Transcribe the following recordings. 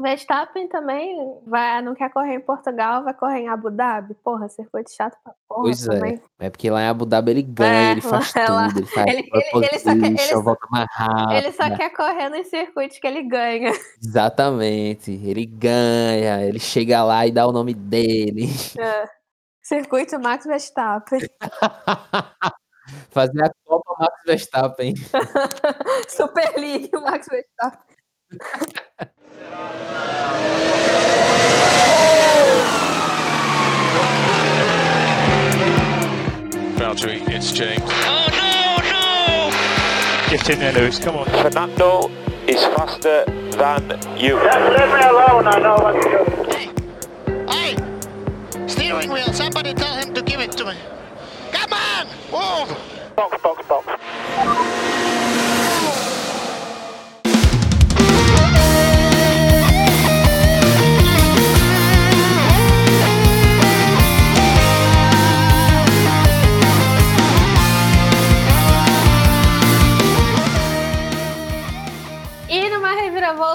Verstappen também vai, não quer correr em Portugal, vai correr em Abu Dhabi. Porra, circuito chato pra porra Pois é. também. É porque lá em Abu Dhabi ele ganha, É, ele faz tudo, ele faz ele- ele- ele só quer- ele volta mais rápido. Ele só quer correr nos circuitos que ele ganha. Exatamente. Ele ganha, ele chega lá e dá o nome dele. É. Circuito Max Verstappen. Fazer a Copa Max Verstappen. Super League Max Verstappen. Valtteri, it's James. Oh no, no! Get in there, Lewis. Come on. Fernando is faster than you. Leave me alone, I know what to do. Hey! Steering wheel, somebody tell him to give it to me. Come on! Move! Box, box, box.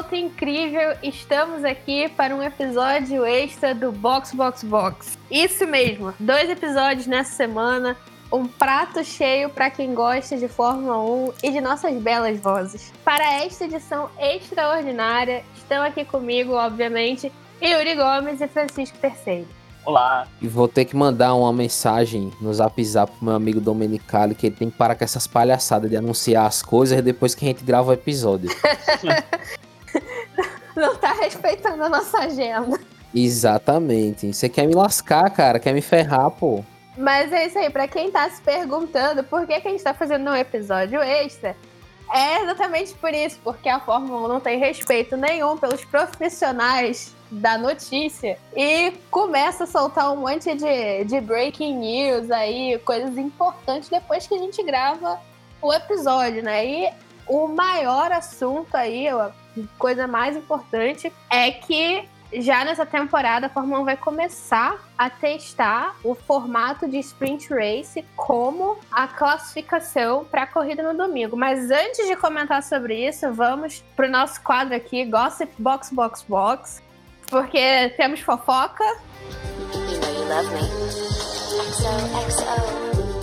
Reviravolta incrível, estamos aqui para um episódio extra do Box Box Box. Isso mesmo, dois episódios nessa semana, um prato cheio para quem gosta de Fórmula 1 e de nossas belas vozes. Para esta edição extraordinária, estão aqui comigo, obviamente, Yuri Gomes e Francisco Terceiro. Olá. E vou ter que mandar uma mensagem no zap zap pro meu amigo Domenicali que ele tem que parar com essas palhaçadas de anunciar as coisas depois que a gente grava o episódio. Não tá respeitando a nossa agenda. Exatamente. Você quer me lascar, cara? Quer me ferrar, pô? Mas é isso aí, pra quem tá se perguntando por que, que a gente tá fazendo um episódio extra, é exatamente por isso, porque a Fórmula 1 não tem respeito nenhum pelos profissionais da notícia e começa a soltar um monte de, de breaking news aí, coisas importantes depois que a gente grava o episódio, né? E o maior assunto aí, coisa mais importante, é que já nessa temporada a Fórmula 1 vai começar a testar o formato de sprint race como a classificação para a corrida no domingo. Mas antes de comentar sobre isso, vamos pro nosso quadro aqui, Gossip Box Box Box, porque temos fofoca, You know you love me. XOXO.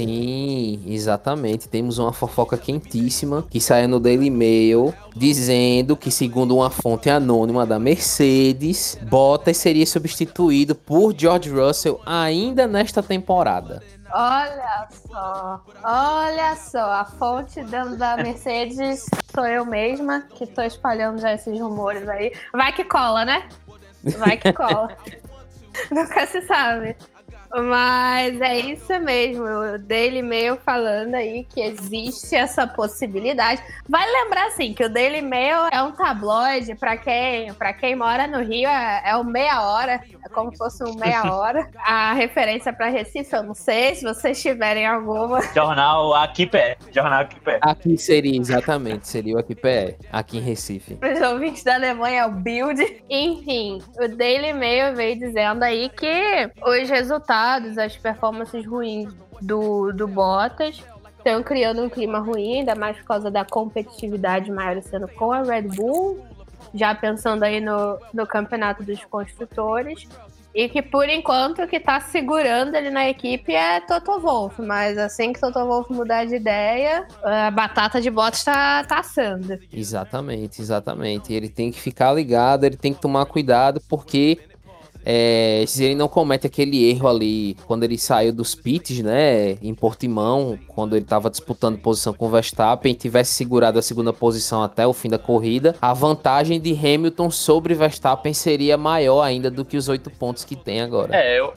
Sim, exatamente. Temos uma fofoca quentíssima que saiu no Daily Mail dizendo que, segundo uma fonte anônima da Mercedes, Bottas seria substituído por George Russell ainda nesta temporada. Olha só, olha só, a fonte dentro da Mercedes sou eu mesma que tô espalhando já esses rumores aí. Vai que cola, né? Vai que cola. Nunca se sabe. Mas é isso mesmo, o Daily Mail falando aí que existe essa possibilidade. Vale lembrar assim que o Daily Mail é um tabloide para quem, para quem mora no Rio é, é o meia hora, é como se fosse um meia hora. A referência para Recife eu não sei, se vocês tiverem alguma. Jornal aqui pé. Jornal aqui pé. Aqui seria, exatamente, seria o aqui PE, aqui em Recife. Para os ouvintes da Alemanha é o Build. Enfim, o Daily Mail veio dizendo aí que os resultados, as performances ruins do, do Bottas estão criando um clima ruim, ainda mais por causa da competitividade maior sendo com a Red Bull, já pensando aí no, no campeonato dos construtores. E que por enquanto o que tá segurando ele na equipe é Toto Wolff, mas assim que Toto Wolff mudar de ideia, a batata de Bottas tá, tá assando. Exatamente, exatamente. Ele tem que ficar ligado, ele tem que tomar cuidado, porque é, se ele não comete aquele erro ali quando ele saiu dos pits, né, em Portimão, quando ele estava disputando posição com o Verstappen, tivesse segurado a segunda posição até o fim da corrida, a vantagem de Hamilton sobre Verstappen seria maior ainda do que os oito pontos que tem agora. É, o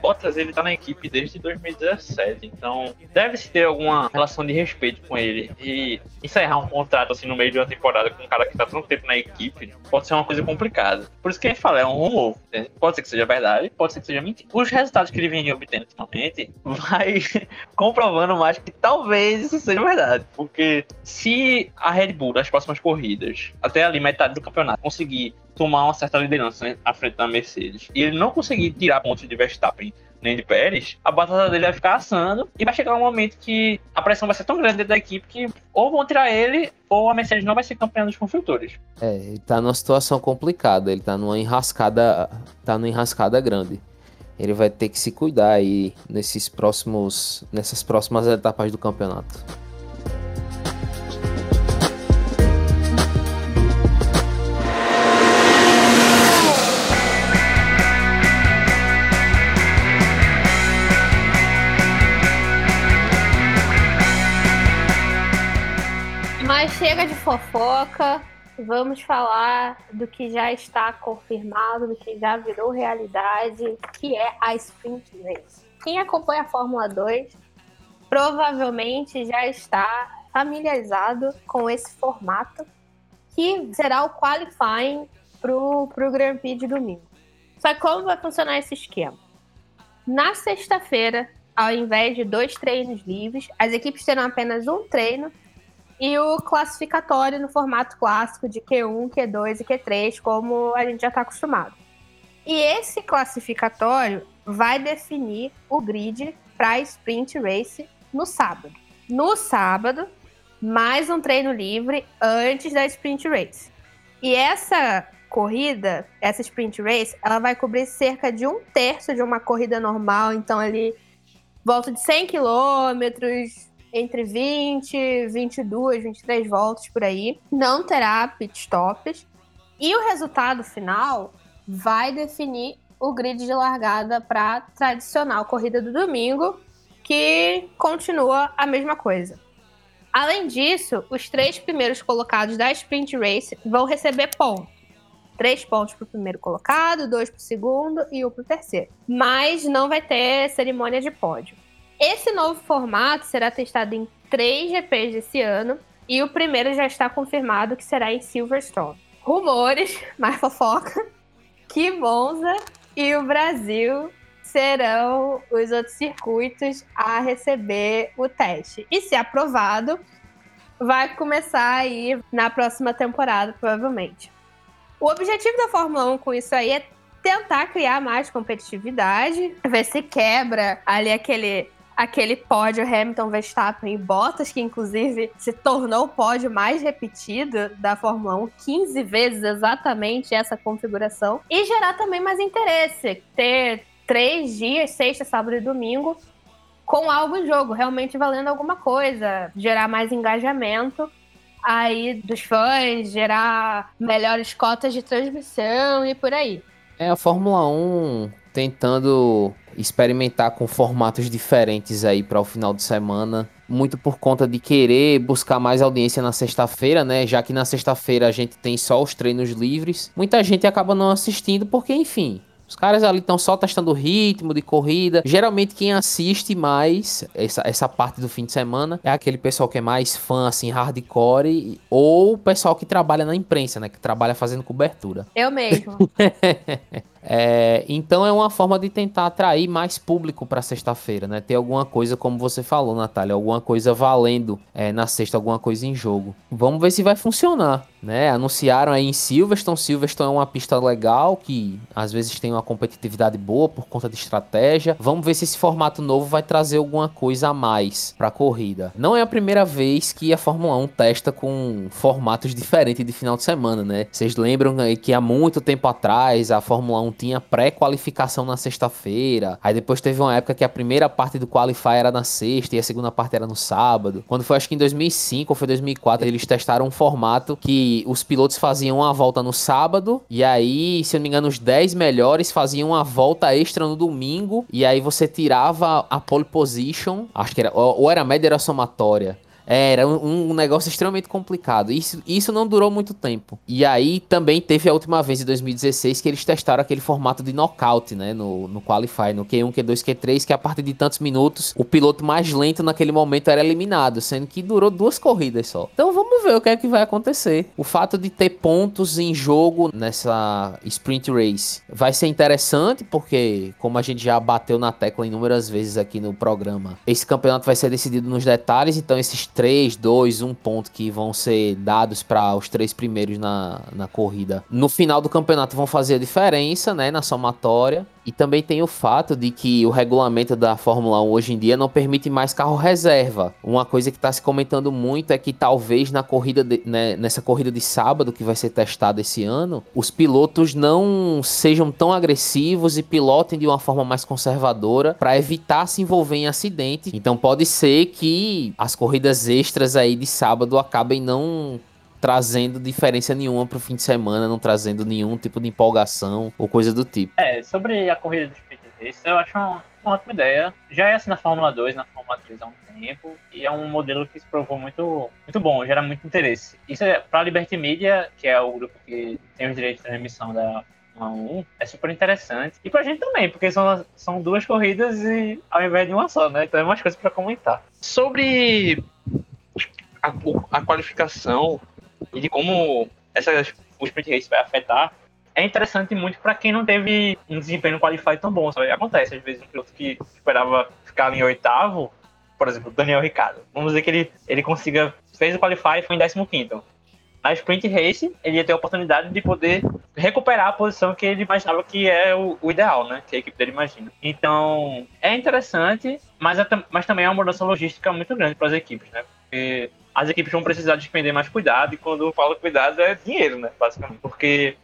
Bottas ele tá na equipe desde 2017, então deve-se ter alguma relação de respeito com ele. E encerrar um contrato assim no meio de uma temporada com um cara que tá tanto tempo na equipe pode ser uma coisa complicada. Por isso que a gente fala, é um rumor. né? Pode ser que seja verdade, pode ser que seja mentira. Os resultados que ele vem obtendo ultimamente vai comprovando mais que talvez isso seja verdade. Porque se a Red Bull nas próximas corridas, até ali metade do campeonato, conseguir tomar uma certa liderança né, à frente da Mercedes, e ele não conseguir tirar pontos de Verstappen nem de Pérez, a batata dele vai ficar assando e vai chegar um momento que a pressão vai ser tão grande dentro da equipe que ou vão tirar ele ou a Mercedes não vai ser campeã dos construtores. É, ele tá numa situação complicada, ele tá numa enrascada, tá numa enrascada grande. Ele vai ter que se cuidar aí nesses próximos, nessas próximas etapas do campeonato. Fofoca. Vamos falar do que já está confirmado, do que já virou realidade, que é a Sprint Race. Quem acompanha a Fórmula 2 provavelmente já está familiarizado com esse formato, que será o qualifying para o Grand Prix de domingo. Só como vai funcionar esse esquema? Na sexta-feira, ao invés de dois treinos livres, as equipes terão apenas um treino e o classificatório no formato clássico de Q1, Q2 e Q3, como a gente já está acostumado. E esse classificatório vai definir o grid para a Sprint Race no sábado. No sábado, mais um treino livre antes da Sprint Race. E essa corrida, essa Sprint Race, ela vai cobrir cerca de um terço de uma corrida normal, então ali volta de 100 quilômetros, entre 20, 22, 23 voltas por aí. Não terá pit stops. E o resultado final vai definir o grid de largada para a tradicional corrida do domingo, que continua a mesma coisa. Além disso, os três primeiros colocados da Sprint Race vão receber pontos. Três pontos para o primeiro colocado, dois para o segundo e um para o terceiro. Mas não vai ter cerimônia de pódio. Esse novo formato será testado em três GPs desse ano e o primeiro já está confirmado que será em Silverstone. Rumores, mais fofoca, que Monza e o Brasil serão os outros circuitos a receber o teste. E se aprovado, vai começar aí na próxima temporada, provavelmente. O objetivo da Fórmula 1 com isso aí é tentar criar mais competitividade, ver se quebra ali aquele aquele pódio Hamilton, Verstappen e Bottas, que inclusive se tornou o pódio mais repetido da Fórmula 1, 15 vezes exatamente essa configuração, e gerar também mais interesse, ter três dias, sexta, sábado e domingo, com algo em jogo, realmente valendo alguma coisa, gerar mais engajamento aí dos fãs, gerar melhores cotas de transmissão e por aí. É a Fórmula 1 tentando experimentar com formatos diferentes aí para o final de semana, muito por conta de querer buscar mais audiência na sexta-feira, né? Já que na sexta-feira a gente tem só os treinos livres, muita gente acaba não assistindo porque, enfim, os caras ali estão só testando o ritmo de corrida. Geralmente quem assiste mais essa, essa parte do fim de semana é aquele pessoal que é mais fã, assim, hardcore, ou o pessoal que trabalha na imprensa, né? Que trabalha fazendo cobertura. Eu mesmo. É, então é uma forma de tentar atrair mais público para sexta-feira, né? Ter alguma coisa, como você falou, Natália, alguma coisa valendo é, na sexta, alguma coisa em jogo. Vamos ver se vai funcionar, né? Anunciaram aí em Silverstone. Silverstone é uma pista legal que às vezes tem uma competitividade boa por conta de estratégia. Vamos ver se esse formato novo vai trazer alguma coisa a mais para a corrida. Não é a primeira vez que a Fórmula 1 testa com formatos diferentes de final de semana, né? Vocês lembram que há muito tempo atrás a Fórmula 1 tinha pré-qualificação na sexta-feira. Aí depois teve uma época que a primeira parte do qualify era na sexta e a segunda parte era no sábado. Quando foi acho que em 2005 ou foi 2004, eles testaram um formato que os pilotos faziam uma volta no sábado e aí, se eu não me engano, os 10 melhores faziam uma volta extra no domingo e aí você tirava a pole position, acho que era ou era média ou era somatória. Era um, um, negócio extremamente complicado. Isso, isso não durou muito tempo. E aí também teve a última vez em 2016 que eles testaram aquele formato de knockout, né? No, no Qualify, no Q1, Q2, Q3, que a partir de tantos minutos o piloto mais lento naquele momento era eliminado, sendo que durou duas corridas só. Então vamos ver o que é que vai acontecer. O fato de ter pontos em jogo nessa sprint race vai ser interessante, porque, como a gente já bateu na tecla inúmeras vezes aqui no programa, esse campeonato vai ser decidido nos detalhes, então esses 3, 2, 1 ponto que vão ser dados para os três primeiros na, na corrida. No final do campeonato vão fazer a diferença, né, na somatória. E também tem o fato de que o regulamento da Fórmula 1 hoje em dia não permite mais carro reserva. Uma coisa que está se comentando muito é que talvez na corrida de- né, nessa corrida de sábado que vai ser testada esse ano, os pilotos não sejam tão agressivos e pilotem de uma forma mais conservadora para evitar se envolver em acidente. Então pode ser que as corridas extras aí de sábado acabem não trazendo diferença nenhuma pro fim de semana, não trazendo nenhum tipo de empolgação ou coisa do tipo. É, sobre a corrida de sprint race, eu acho uma, uma ótima ideia. Já é assim na Fórmula 2, na Fórmula 3 há um tempo, e é um modelo que se provou muito, muito bom, gera muito interesse. Isso é para a Liberty Media, que é o grupo que tem os direitos de transmissão da Fórmula 1, é super interessante. E pra gente também, porque são, são duas corridas e ao invés de uma só, né? Então é mais coisas para comentar. Sobre a, a qualificação e de como essa, o sprint race vai afetar, é interessante muito para quem não teve um desempenho no qualify tão bom. Sabe? Acontece, às vezes, um piloto que esperava ficar em oitavo, por exemplo, Daniel Ricciardo. Vamos dizer que ele, ele consiga, fez o qualify e foi em 15 Na sprint race, ele ia ter a oportunidade de poder recuperar a posição que ele imaginava que é o, o ideal, né? Que a equipe dele imagina. Então, é interessante, mas, é mas também é uma mudança logística muito grande para as equipes, né? Porque as equipes vão precisar despender mais cuidado, e quando eu falo cuidado é dinheiro, né? Basicamente. Porque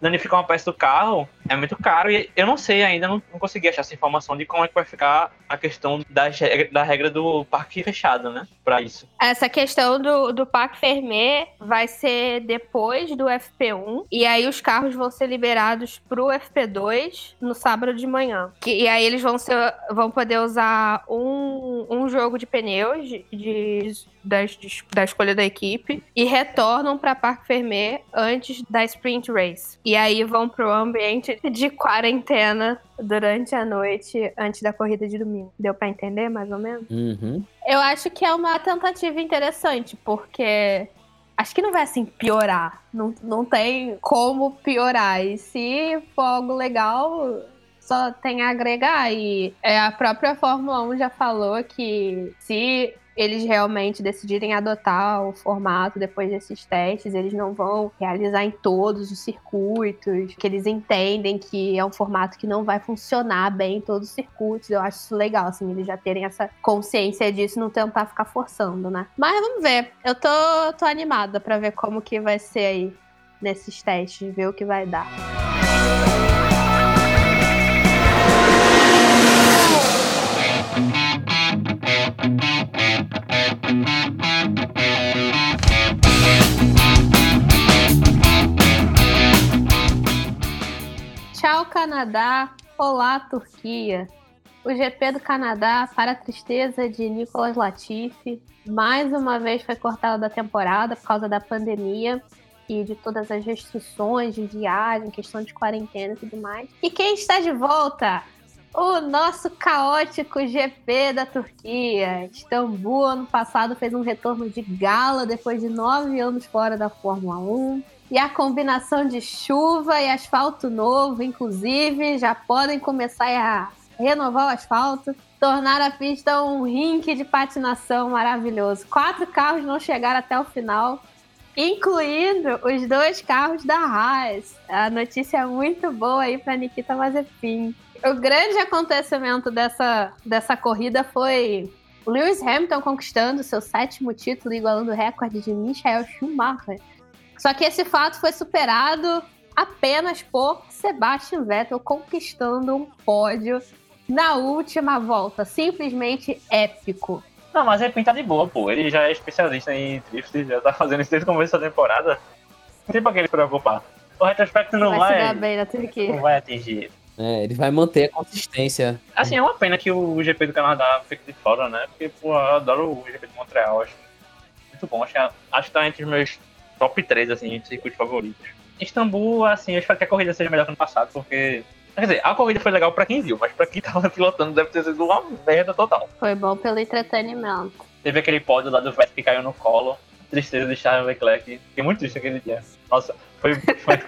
danificar uma peça do carro é muito caro e eu não sei ainda, não, não consegui achar essa informação de como é que vai ficar a questão reg- da regra do parque fechado, né? Pra isso. Essa questão do, do Parque Fermé vai ser depois do FP1. E aí os carros vão ser liberados pro FP2 no sábado de manhã. E aí eles vão, ser, vão poder usar um, um jogo de pneus de, de- das- da escolha da equipe. E retornam para Parque Fermé antes da Sprint Race. E aí vão pro ambiente de quarentena durante a noite antes da corrida de domingo. Deu para entender mais ou menos? Uhum. Eu acho que é uma tentativa interessante, porque acho que não vai assim piorar. Não, não tem como piorar. E se for algo legal, só tem a agregar. E é, a própria Fórmula 1 já falou que se eles realmente decidirem adotar o formato depois desses testes, eles não vão realizar em todos os circuitos, que eles entendem que é um formato que não vai funcionar bem em todos os circuitos. Eu acho isso legal, assim, eles já terem essa consciência disso não tentar ficar forçando, né? Mas vamos ver. Eu tô, tô animada pra ver como que vai ser aí nesses testes, ver o que vai dar. Olá, Turquia. O GP do Canadá, para a tristeza de Nicolas Latifi, mais uma vez foi cortado da temporada por causa da pandemia e de todas as restrições de viagem, questão de quarentena e tudo mais. E quem está de volta? O nosso caótico GP da Turquia. Istambul, ano passado, fez um retorno de gala depois de nove anos fora da Fórmula 1. E a combinação de chuva e asfalto novo, inclusive, já podem começar a renovar o asfalto, tornar a pista um rink de patinação maravilhoso. Quatro carros não chegaram até o final, incluindo os dois carros da Haas. A notícia é muito boa aí para Nikita Mazepin. O grande acontecimento dessa, dessa corrida foi o Lewis Hamilton conquistando seu sétimo título, igualando o recorde de Michael Schumacher. Só que esse fato foi superado apenas por Sebastian Vettel conquistando um pódio na última volta. Simplesmente épico. Não, mas ele tá de boa, pô. Ele já é especialista em drift, já tá fazendo isso desde o começo da temporada. Não tem pra que ele se preocupar. O retrospecto não vai, vai, bem Turquia. não vai atingir. É, ele vai manter a consistência. Assim, é uma pena que o GP do Canadá fique de fora, né? Porque, pô, eu adoro o GP de Montreal, acho muito bom. Acho que, acho que tá entre os meus top 3, assim, circuitos favoritos. Istambul, assim, eu espero que a corrida seja melhor que ano passado, porque... Quer dizer, a corrida foi legal pra quem viu, mas pra quem tava pilotando deve ter sido uma merda total. Foi bom pelo entretenimento. Teve aquele pódio lá do Vettel que caiu no colo. Tristeza de Charles Leclerc. Fiquei muito triste aquele dia. Nossa, foi... foi...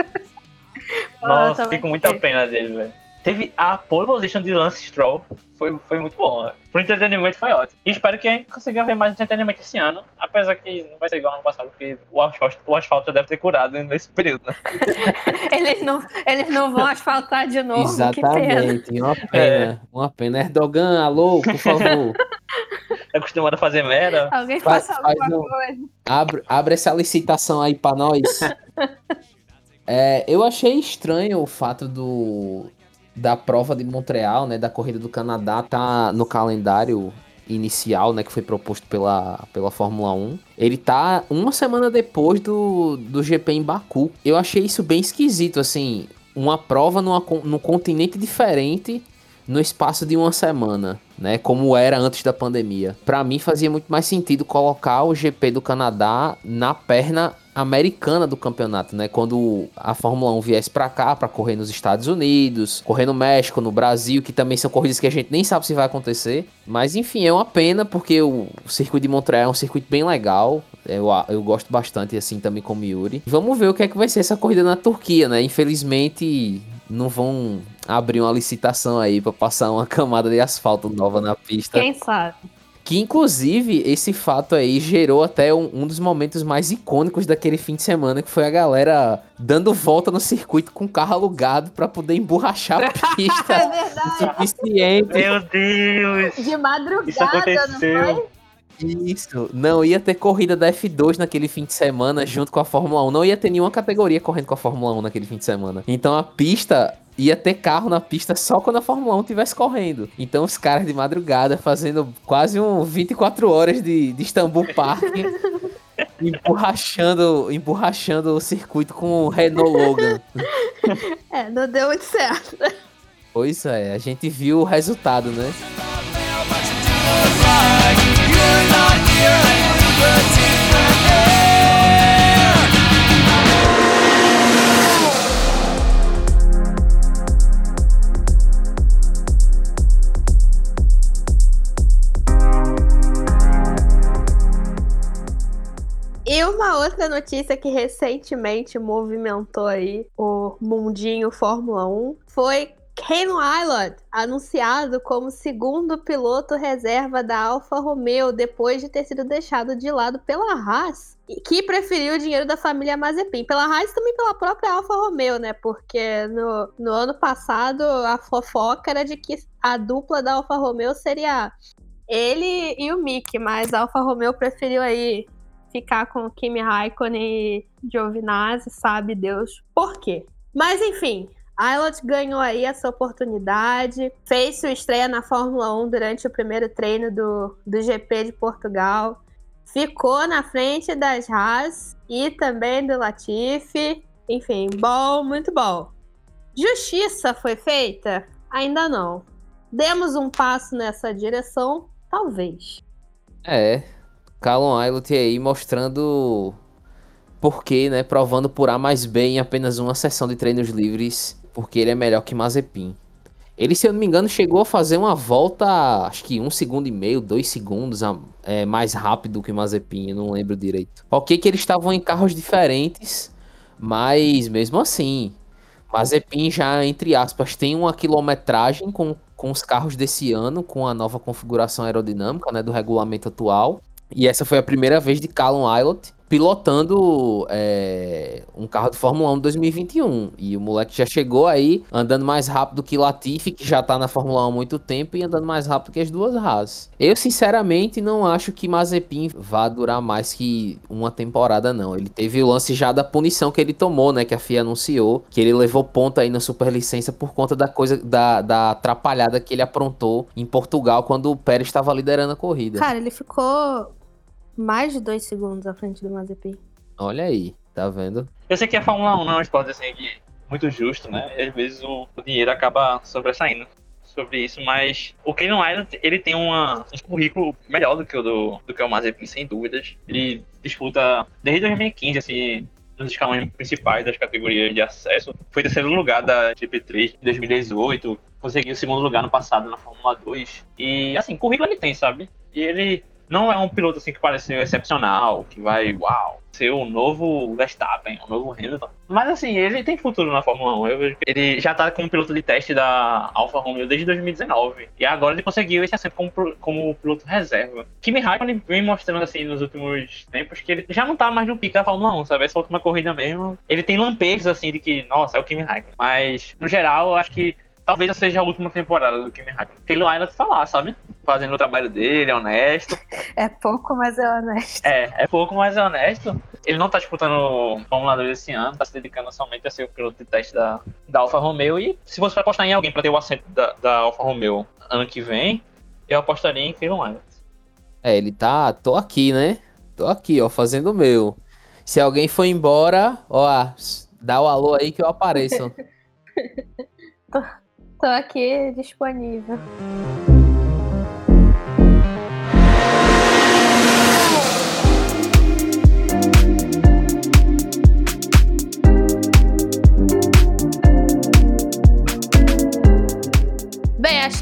Nossa, fiquei com muita pena dele, velho. Teve a pole position de Lance Stroll. Foi, foi muito bom. Pro entretenimento foi ótimo. E espero que a gente consiga ver mais entretenimento esse ano. Apesar que não vai ser igual ao ano passado, porque o asfalto, o asfalto deve ter curado nesse período, né? eles, não, eles não vão asfaltar de novo. Exatamente. Uma pena. É. Uma pena. Erdogan, alô, por favor. é acostumado a fazer merda. Alguém faça faz, alguma faz coisa. Abre, abre essa licitação aí pra nós. é, eu achei estranho o fato do da prova de Montreal, né, da corrida do Canadá, tá no calendário inicial, né, que foi proposto pela, pela Fórmula 1. Ele tá uma semana depois do, do GP em Baku. Eu achei isso bem esquisito, assim, uma prova numa, num continente diferente no espaço de uma semana, né, como era antes da pandemia. Para mim fazia muito mais sentido colocar o GP do Canadá na perna americana do campeonato, né? Quando a Fórmula 1 viesse para cá para correr nos Estados Unidos, correr no México, no Brasil, que também são corridas que a gente nem sabe se vai acontecer. Mas enfim, é uma pena porque o circuito de Montreal é um circuito bem legal. Eu, eu gosto bastante, assim, também com o Yuri. Vamos ver o que é que vai ser essa corrida na Turquia, né? Infelizmente, não vão abrir uma licitação aí para passar uma camada de asfalto nova na pista. Quem sabe? Que inclusive esse fato aí gerou até um, um, dos momentos mais icônicos daquele fim de semana, que foi a galera dando volta no circuito com o carro alugado para poder emborrachar a pista. é verdade. Suficiente. Meu Deus! De madrugada, Isso aconteceu. não foi? Isso, não ia ter corrida da F2 naquele fim de semana junto com a Fórmula 1. Não ia ter nenhuma categoria correndo com a Fórmula 1 naquele fim de semana. Então a pista ia ter carro na pista só quando a Fórmula 1 estivesse correndo. Então os caras de madrugada fazendo quase um 24 horas de, de Istanbul Park. emborrachando, emborrachando o circuito com o Renault Logan. É, não deu muito certo. Pois é, a gente viu o resultado, né? E outra notícia que recentemente movimentou aí o mundinho Fórmula 1 foi Canon Island, anunciado como segundo piloto reserva da Alfa Romeo depois de ter sido deixado de lado pela Haas, que preferiu o dinheiro da família Mazepin. Pela Haas também pela própria Alfa Romeo, né? Porque no, no ano passado a fofoca era de que a dupla da Alfa Romeo seria ele e o Mick, mas a Alfa Romeo preferiu aí ficar com Kimi Raikkonen e Giovinazzi, sabe Deus por quê. Mas enfim, Ailot ganhou aí essa oportunidade, fez sua estreia na Fórmula 1 durante o primeiro treino do, do GP de Portugal, ficou na frente das Haas e também do Latifi. Enfim, bom, muito bom. Justiça foi feita? Ainda não. Demos um passo nessa direção? Talvez. É, Callum Aylott aí mostrando porquê, né? Provando por A mais B em apenas uma sessão de treinos livres, porque ele é melhor que Mazepin. Ele, se eu não me engano, chegou a fazer uma volta, acho que um segundo e meio, dois segundos é, mais rápido que Mazepin, eu não lembro direito. Ok que eles estavam em carros diferentes, mas mesmo assim, Mazepin já, entre aspas, tem uma quilometragem com, com os carros desse ano, com a nova configuração aerodinâmica né, do regulamento atual. E essa foi a primeira vez de Callum Aylott pilotando é, um carro de Fórmula 1 2021. E o moleque já chegou aí andando mais rápido que Latifi, que já tá na Fórmula 1 há muito tempo, e andando mais rápido que as duas Haas. Eu, sinceramente, não acho que Mazepin vá durar mais que uma temporada, não. Ele teve o lance já da punição que ele tomou, né? Que a FIA anunciou, que ele levou ponto aí na superlicença por conta da coisa, da, da atrapalhada que ele aprontou em Portugal quando o Pérez estava liderando a corrida. Cara, ele ficou mais de dois segundos à frente do Mazepin. Olha aí, tá vendo? Eu sei que a Fórmula 1 não é um esporte assim que muito justo, né? E às vezes o, o dinheiro acaba sobressaindo sobre isso, mas o Canon Island, ele tem uma, um currículo melhor do que o do, do que o Mazepin, sem dúvidas. Ele disputa desde 2015, assim, nos escalões principais das categorias de acesso. Foi terceiro lugar da GP3 em 2018, conseguiu o segundo lugar no passado na Fórmula 2. E, assim, currículo ele tem, sabe? E ele Não é um piloto assim que parece ser excepcional, que vai, uau, ser o novo Verstappen, o novo Hamilton. Mas assim, ele tem futuro na Fórmula 1. Eu vejo que ele já tá como piloto de teste da Alfa Romeo desde 2019. E agora ele conseguiu esse assento como, como piloto reserva. Kimi Raikkonen vem mostrando assim nos últimos tempos que ele já não tá mais no pique da Fórmula 1, sabe? Essa última corrida mesmo. Ele tem lampejos assim de que, nossa, é o Kimi Raikkonen. Mas, no geral, eu acho que talvez seja a última temporada do Kimi Raikkonen. Porque ele ainda tá sabe? Fazendo o trabalho dele, é honesto. É pouco, mas é honesto. É, é pouco, mas é honesto. Ele não tá disputando Fórmula 2 esse ano, tá se dedicando somente a ser o piloto de teste da, da Alfa Romeo. E se pra apostar em alguém pra ter o assento da, da Alfa Romeo ano que vem, eu apostaria em Phil Wyatt. É, ele tá. Tô aqui, né? Tô aqui, ó, fazendo o meu. Se alguém for embora, ó, dá o alô aí que eu apareço. Tô aqui disponível.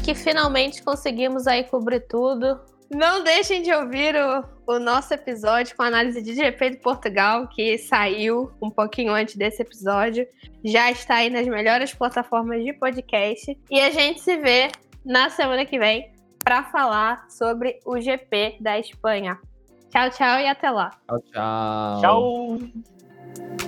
Acho que finalmente conseguimos aí cobrir tudo. Não deixem de ouvir o, o nosso episódio com a análise de GP de Portugal, que saiu um pouquinho antes desse episódio. Já está aí nas melhores plataformas de podcast. E a gente se vê na semana que vem para falar sobre o GP da Espanha. Tchau, tchau e até lá. Tchau, tchau. Tchau!